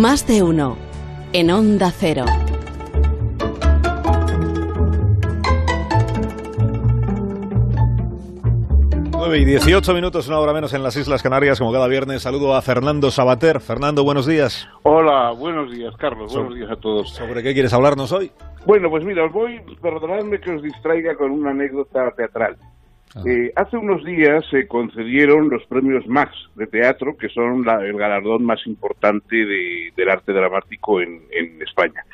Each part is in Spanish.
Más de uno. En Onda Cero. 9 y 18 minutos, una hora menos en las Islas Canarias, como cada viernes. Saludo a Fernando Sabater. Fernando, buenos días. Hola, buenos días, Carlos. buenos días a todos. ¿Sobre qué quieres hablarnos hoy? Bueno, pues mira, os voy, perdonadme que os distraiga con una anécdota teatral. Ah. Eh, hace unos días se concedieron los premios Max de teatro, que son el galardón más importante del arte dramático en, en España.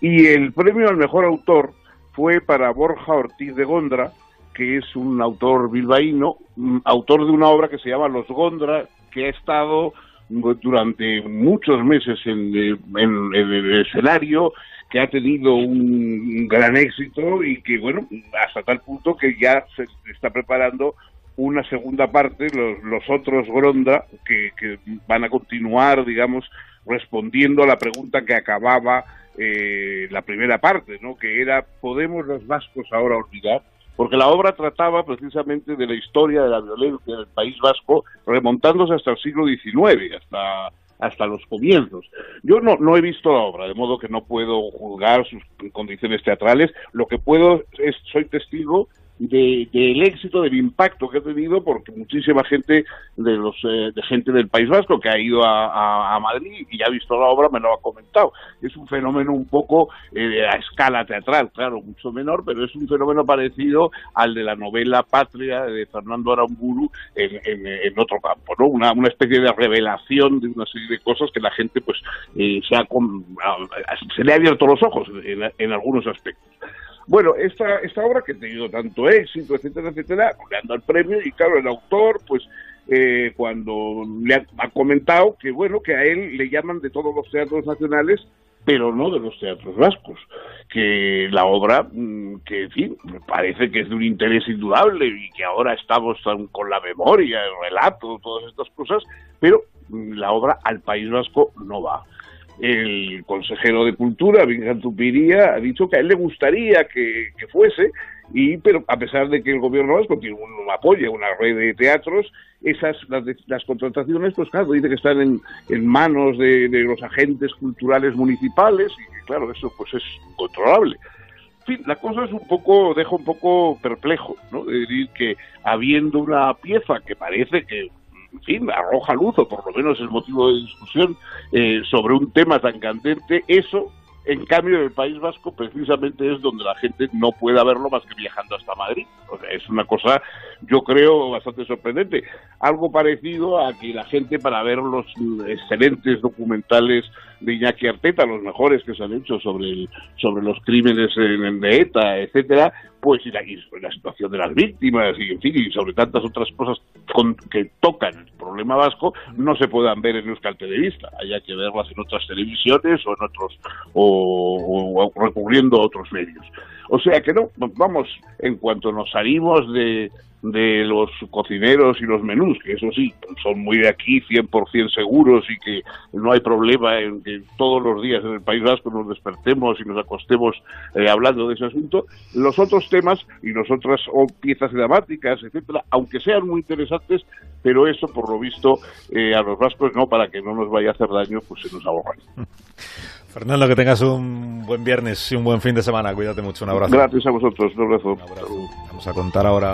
Y el premio al mejor autor fue para Borja Ortiz de Gondra, que es un autor bilbaíno, mm, autor de una obra que se llama Los Gondra, que ha estado durante muchos meses en, el escenario, que ha tenido un gran éxito y que, bueno, hasta tal punto que ya se está preparando una segunda parte, los, otros Gondra, que, van a continuar, digamos, respondiendo a la pregunta que acababa eh, la primera parte, ¿no? Que era, ¿podemos los vascos ahora olvidar? porque la obra trataba precisamente de la historia de la violencia del País Vasco, remontándose hasta el siglo XIX, hasta hasta los comienzos. Yo no, no he visto la obra, de modo que no puedo juzgar sus condiciones teatrales. Lo que puedo es, soy testigo del éxito, del impacto que ha tenido, porque muchísima gente de los eh, de gente del País Vasco que ha ido a, Madrid y ha visto la obra me lo ha comentado. Es un fenómeno un poco eh, a escala teatral, claro, mucho menor, pero es un fenómeno parecido al de la novela Patria de Fernando Aramburu en, en, otro campo, ¿no? Una, una especie de revelación de una serie de cosas que la gente pues eh, se, ha, se le ha abierto los ojos en, en algunos aspectos. Bueno, esta, esta obra que ha tenido tanto éxito, etcétera, etcétera, le han el premio y claro, el autor, pues eh, cuando le ha, comentado que bueno, que a él le llaman de todos los teatros nacionales, pero no de los teatros vascos, que la obra, mm, que en fin, me parece que es de un interés indudable y que ahora estamos con la memoria, el relato, todas estas cosas, pero mm, la obra al País Vasco no va el consejero de Cultura, Vincent Tupiría, ha dicho que a él le gustaría que, fuese, y pero a pesar de que el gobierno vasco tiene un, apoya una red de teatros, esas las, contrataciones, pues claro, dice que están en, en manos de, los agentes culturales municipales, y claro, eso pues es incontrolable. En fin, la cosa es un poco, deja un poco perplejo, ¿no? De decir que habiendo una pieza que parece que en fin, arroja luz, o por lo menos es motivo de discusión, eh, sobre un tema tan candente, eso, en cambio, en el País Vasco precisamente es donde la gente no puede verlo más que viajando hasta Madrid. es una cosa, yo creo, bastante sorprendente. Algo parecido a que la gente para ver los excelentes documentales de Iñaki Arteta, los mejores que se han hecho sobre, sobre los crímenes de ETA, etcétera, pues y la, la, situación de las víctimas y en fin y sobre tantas otras cosas que tocan el problema vasco no se puedan ver en Euskal Televista haya que verlas en otras televisiones o en otros o, recurriendo a otros medios o sea que no vamos en cuanto nos salimos de de los cocineros y los menús, que eso sí, son muy de aquí, 100% seguros y que no hay problema en que todos los días en el País Vasco nos despertemos y nos acostemos eh, hablando de ese asunto. Los otros temas y las otras piezas dramáticas, etcétera, aunque sean muy interesantes, pero eso, por lo visto, eh, a los vascos no, para que no nos vaya a hacer daño, pues se nos ahorran. Fernando, que tengas un buen viernes y un buen fin de semana. Cuídate mucho. Un abrazo. Gracias a vosotros. Un abrazo. Vamos a contar ahora.